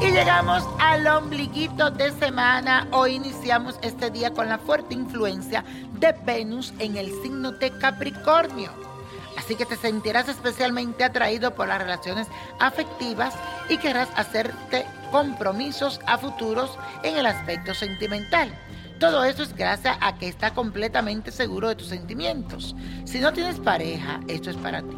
Y llegamos al ombliguito de semana. Hoy iniciamos este día con la fuerte influencia de Venus en el signo de Capricornio. Así que te sentirás especialmente atraído por las relaciones afectivas y querrás hacerte compromisos a futuros en el aspecto sentimental. Todo eso es gracias a que está completamente seguro de tus sentimientos. Si no tienes pareja, esto es para ti.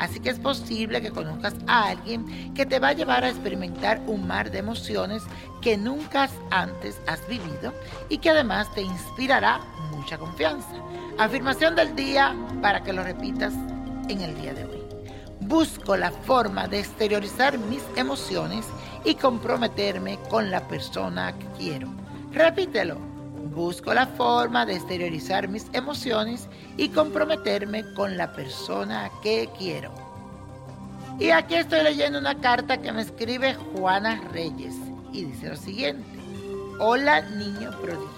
Así que es posible que conozcas a alguien que te va a llevar a experimentar un mar de emociones que nunca antes has vivido y que además te inspirará mucha confianza. Afirmación del día para que lo repitas en el día de hoy. Busco la forma de exteriorizar mis emociones y comprometerme con la persona que quiero. Repítelo. Busco la forma de exteriorizar mis emociones y comprometerme con la persona que quiero. Y aquí estoy leyendo una carta que me escribe Juana Reyes y dice lo siguiente. Hola niño prodigio.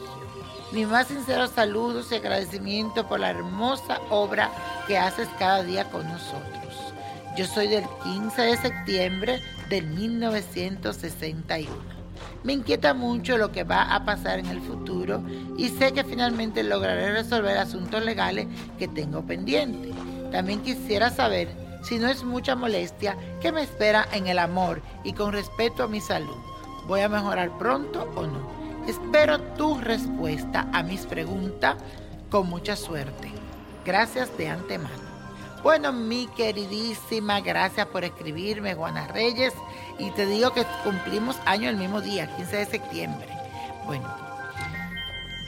Mi más sincero saludos y agradecimiento por la hermosa obra que haces cada día con nosotros. Yo soy del 15 de septiembre del 1961. Me inquieta mucho lo que va a pasar en el futuro y sé que finalmente lograré resolver asuntos legales que tengo pendientes. También quisiera saber si no es mucha molestia qué me espera en el amor y con respecto a mi salud. ¿Voy a mejorar pronto o no? Espero tu respuesta a mis preguntas con mucha suerte. Gracias de antemano. Bueno, mi queridísima, gracias por escribirme, Juana Reyes. Y te digo que cumplimos año el mismo día, 15 de septiembre. Bueno,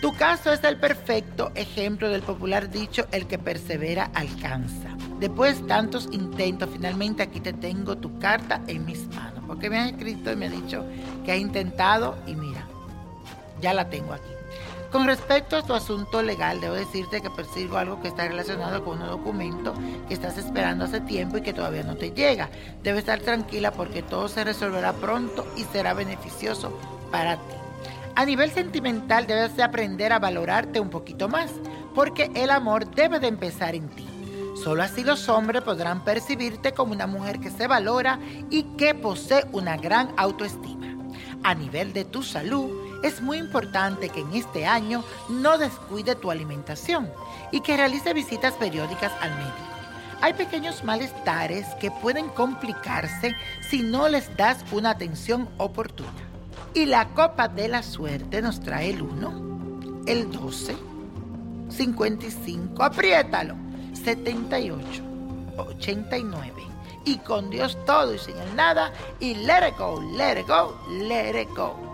tu caso es el perfecto ejemplo del popular dicho, el que persevera alcanza. Después de tantos intentos, finalmente aquí te tengo tu carta en mis manos. Porque me has escrito y me has dicho que has intentado y mira, ya la tengo aquí. Con respecto a tu asunto legal, debo decirte que persigo algo que está relacionado con un documento que estás esperando hace tiempo y que todavía no te llega. Debes estar tranquila porque todo se resolverá pronto y será beneficioso para ti. A nivel sentimental debes de aprender a valorarte un poquito más, porque el amor debe de empezar en ti. Solo así los hombres podrán percibirte como una mujer que se valora y que posee una gran autoestima. A nivel de tu salud, es muy importante que en este año no descuide tu alimentación y que realice visitas periódicas al médico. Hay pequeños malestares que pueden complicarse si no les das una atención oportuna. Y la copa de la suerte nos trae el 1, el 12, 55, apriétalo, 78, 89. Y con Dios todo y sin el nada. Y let it go, let it go, let it go.